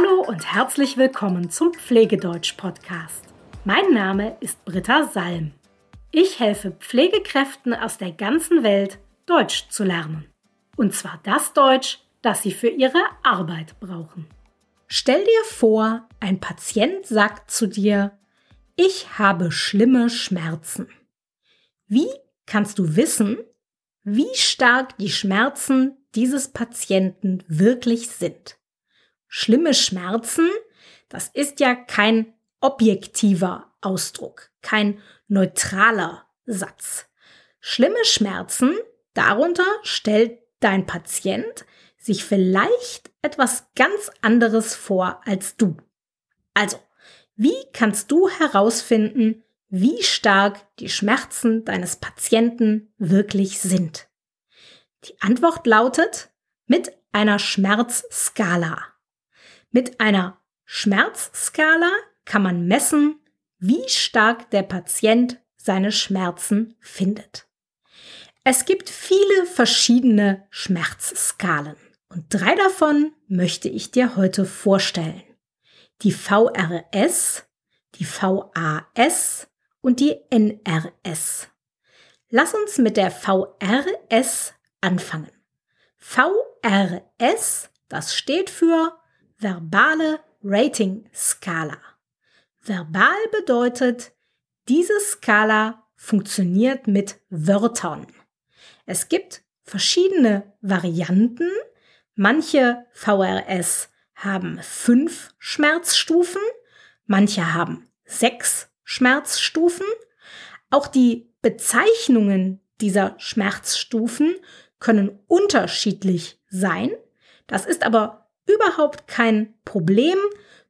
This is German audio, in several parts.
Hallo und herzlich willkommen zum Pflegedeutsch-Podcast. Mein Name ist Britta Salm. Ich helfe Pflegekräften aus der ganzen Welt, Deutsch zu lernen. Und zwar das Deutsch, das sie für ihre Arbeit brauchen. Stell dir vor, ein Patient sagt zu dir, ich habe schlimme Schmerzen. Wie kannst du wissen, wie stark die Schmerzen dieses Patienten wirklich sind? Schlimme Schmerzen, das ist ja kein objektiver Ausdruck, kein neutraler Satz. Schlimme Schmerzen, darunter stellt dein Patient sich vielleicht etwas ganz anderes vor als du. Also, wie kannst du herausfinden, wie stark die Schmerzen deines Patienten wirklich sind? Die Antwort lautet mit einer Schmerzskala. Mit einer Schmerzskala kann man messen, wie stark der Patient seine Schmerzen findet. Es gibt viele verschiedene Schmerzskalen und drei davon möchte ich dir heute vorstellen. Die VRS, die VAS und die NRS. Lass uns mit der VRS anfangen. VRS, das steht für verbale Rating Skala. Verbal bedeutet, diese Skala funktioniert mit Wörtern. Es gibt verschiedene Varianten. Manche VRS haben fünf Schmerzstufen, manche haben sechs Schmerzstufen. Auch die Bezeichnungen dieser Schmerzstufen können unterschiedlich sein. Das ist aber überhaupt kein Problem.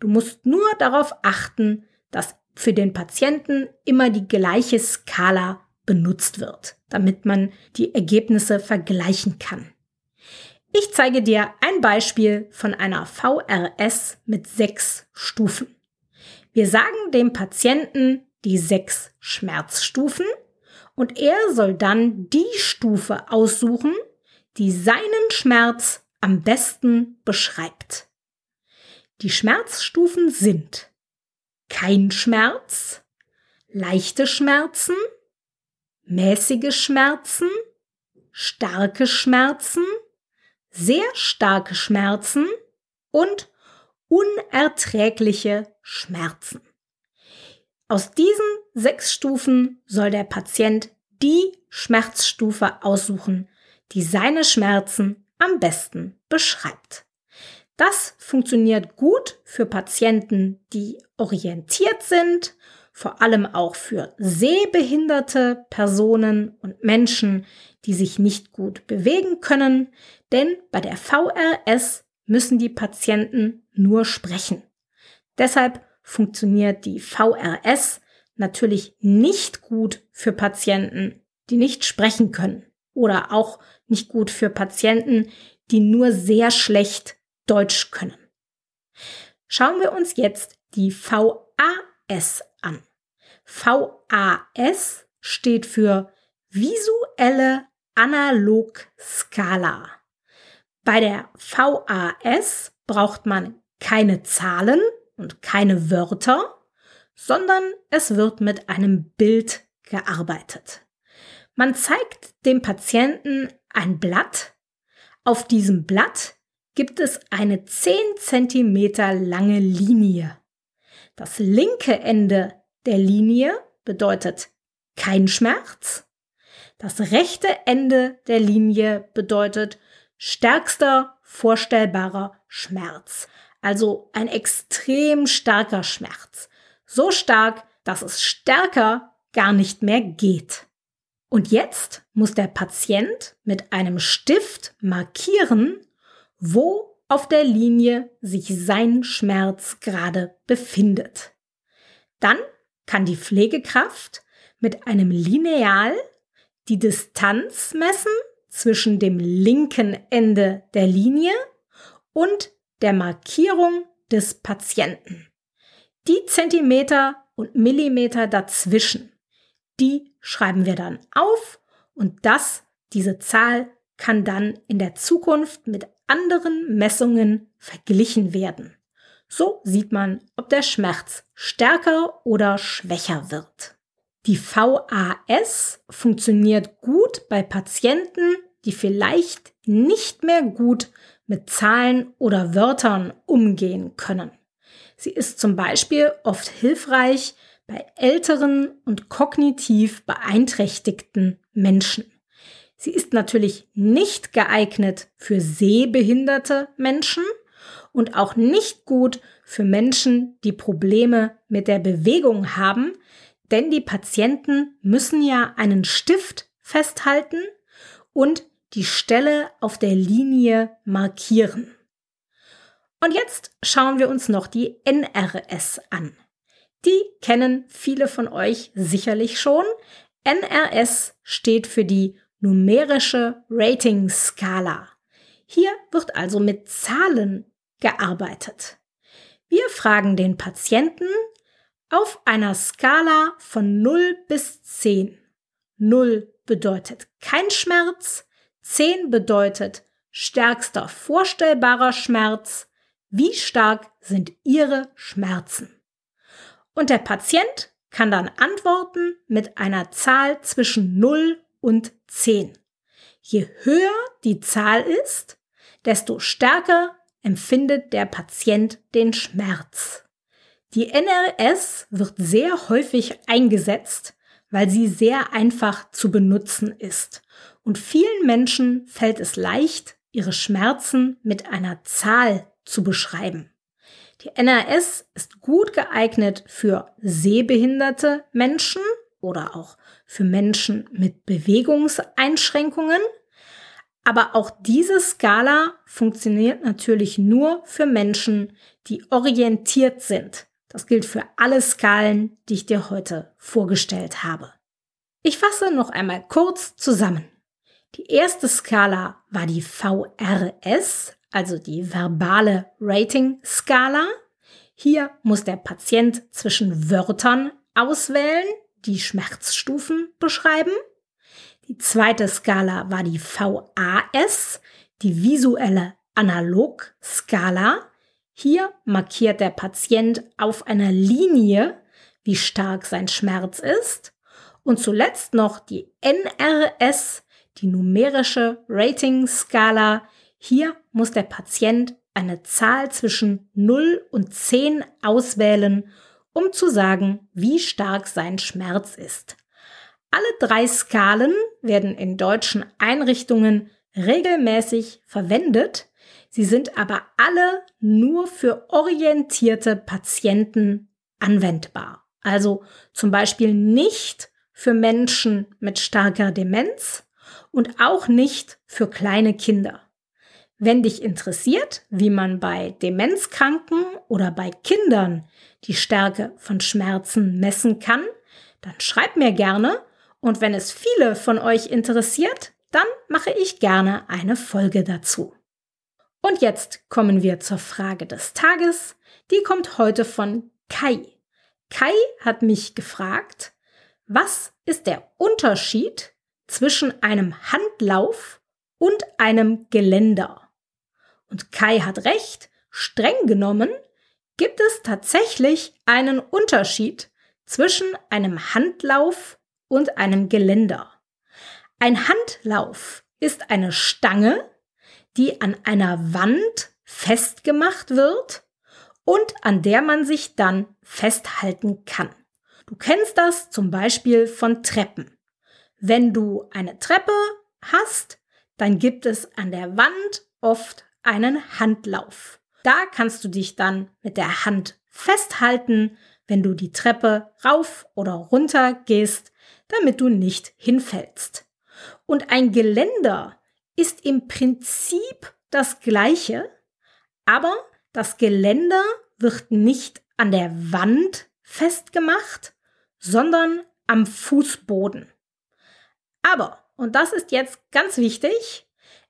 Du musst nur darauf achten, dass für den Patienten immer die gleiche Skala benutzt wird, damit man die Ergebnisse vergleichen kann. Ich zeige dir ein Beispiel von einer VRS mit sechs Stufen. Wir sagen dem Patienten die sechs Schmerzstufen und er soll dann die Stufe aussuchen, die seinen Schmerz am besten beschreibt. Die Schmerzstufen sind kein Schmerz, leichte Schmerzen, mäßige Schmerzen, starke Schmerzen, sehr starke Schmerzen und unerträgliche Schmerzen. Aus diesen sechs Stufen soll der Patient die Schmerzstufe aussuchen, die seine Schmerzen am besten beschreibt. Das funktioniert gut für Patienten, die orientiert sind, vor allem auch für sehbehinderte Personen und Menschen, die sich nicht gut bewegen können, denn bei der VRS müssen die Patienten nur sprechen. Deshalb funktioniert die VRS natürlich nicht gut für Patienten, die nicht sprechen können oder auch nicht gut für Patienten, die nur sehr schlecht Deutsch können. Schauen wir uns jetzt die VAS an. VAS steht für visuelle Analogskala. Bei der VAS braucht man keine Zahlen und keine Wörter, sondern es wird mit einem Bild gearbeitet. Man zeigt dem Patienten ein Blatt. Auf diesem Blatt gibt es eine 10 cm lange Linie. Das linke Ende der Linie bedeutet kein Schmerz. Das rechte Ende der Linie bedeutet stärkster vorstellbarer Schmerz. Also ein extrem starker Schmerz. So stark, dass es stärker gar nicht mehr geht. Und jetzt muss der Patient mit einem Stift markieren, wo auf der Linie sich sein Schmerz gerade befindet. Dann kann die Pflegekraft mit einem Lineal die Distanz messen zwischen dem linken Ende der Linie und der Markierung des Patienten. Die Zentimeter und Millimeter dazwischen die schreiben wir dann auf und das, diese Zahl kann dann in der Zukunft mit anderen Messungen verglichen werden. So sieht man, ob der Schmerz stärker oder schwächer wird. Die VAS funktioniert gut bei Patienten, die vielleicht nicht mehr gut mit Zahlen oder Wörtern umgehen können. Sie ist zum Beispiel oft hilfreich bei älteren und kognitiv beeinträchtigten Menschen. Sie ist natürlich nicht geeignet für sehbehinderte Menschen und auch nicht gut für Menschen, die Probleme mit der Bewegung haben, denn die Patienten müssen ja einen Stift festhalten und die Stelle auf der Linie markieren. Und jetzt schauen wir uns noch die NRS an. Die kennen viele von euch sicherlich schon. NRS steht für die numerische Rating-Skala. Hier wird also mit Zahlen gearbeitet. Wir fragen den Patienten auf einer Skala von 0 bis 10. 0 bedeutet kein Schmerz, 10 bedeutet stärkster vorstellbarer Schmerz. Wie stark sind Ihre Schmerzen? Und der Patient kann dann antworten mit einer Zahl zwischen 0 und 10. Je höher die Zahl ist, desto stärker empfindet der Patient den Schmerz. Die NRS wird sehr häufig eingesetzt, weil sie sehr einfach zu benutzen ist. Und vielen Menschen fällt es leicht, ihre Schmerzen mit einer Zahl zu beschreiben. Die NRS ist gut geeignet für sehbehinderte Menschen oder auch für Menschen mit Bewegungseinschränkungen. Aber auch diese Skala funktioniert natürlich nur für Menschen, die orientiert sind. Das gilt für alle Skalen, die ich dir heute vorgestellt habe. Ich fasse noch einmal kurz zusammen. Die erste Skala war die VRS, also die verbale Rating-Skala. Hier muss der Patient zwischen Wörtern auswählen, die Schmerzstufen beschreiben. Die zweite Skala war die VAS, die visuelle Analog-Skala. Hier markiert der Patient auf einer Linie, wie stark sein Schmerz ist. Und zuletzt noch die NRS, die numerische Rating-Skala. Hier muss der Patient eine Zahl zwischen 0 und 10 auswählen um zu sagen, wie stark sein Schmerz ist. Alle drei Skalen werden in deutschen Einrichtungen regelmäßig verwendet. Sie sind aber alle nur für orientierte Patienten anwendbar. Also zum Beispiel nicht für Menschen mit starker Demenz und auch nicht für kleine Kinder. Wenn dich interessiert, wie man bei Demenzkranken oder bei Kindern die Stärke von Schmerzen messen kann, dann schreib mir gerne und wenn es viele von euch interessiert, dann mache ich gerne eine Folge dazu. Und jetzt kommen wir zur Frage des Tages. Die kommt heute von Kai. Kai hat mich gefragt, was ist der Unterschied zwischen einem Handlauf und einem Geländer? Und Kai hat recht, streng genommen gibt es tatsächlich einen Unterschied zwischen einem Handlauf und einem Geländer. Ein Handlauf ist eine Stange, die an einer Wand festgemacht wird und an der man sich dann festhalten kann. Du kennst das zum Beispiel von Treppen. Wenn du eine Treppe hast, dann gibt es an der Wand oft einen Handlauf. Da kannst du dich dann mit der Hand festhalten, wenn du die Treppe rauf oder runter gehst, damit du nicht hinfällst. Und ein Geländer ist im Prinzip das gleiche, aber das Geländer wird nicht an der Wand festgemacht, sondern am Fußboden. Aber, und das ist jetzt ganz wichtig,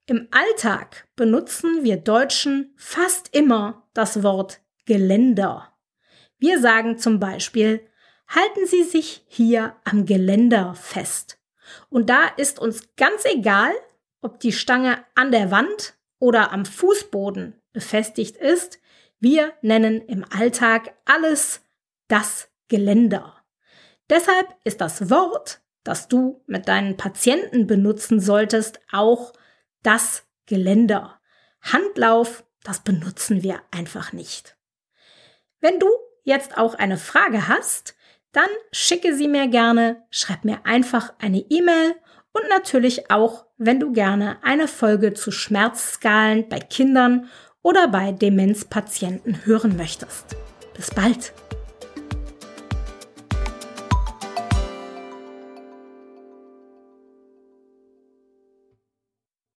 im Alltag benutzen wir Deutschen fast immer das Wort Geländer. Wir sagen zum Beispiel, halten Sie sich hier am Geländer fest. Und da ist uns ganz egal, ob die Stange an der Wand oder am Fußboden befestigt ist. Wir nennen im Alltag alles das Geländer. Deshalb ist das Wort, das du mit deinen Patienten benutzen solltest, auch das Geländer. Handlauf, das benutzen wir einfach nicht. Wenn du jetzt auch eine Frage hast, dann schicke sie mir gerne, schreib mir einfach eine E-Mail und natürlich auch, wenn du gerne eine Folge zu Schmerzskalen bei Kindern oder bei Demenzpatienten hören möchtest. Bis bald!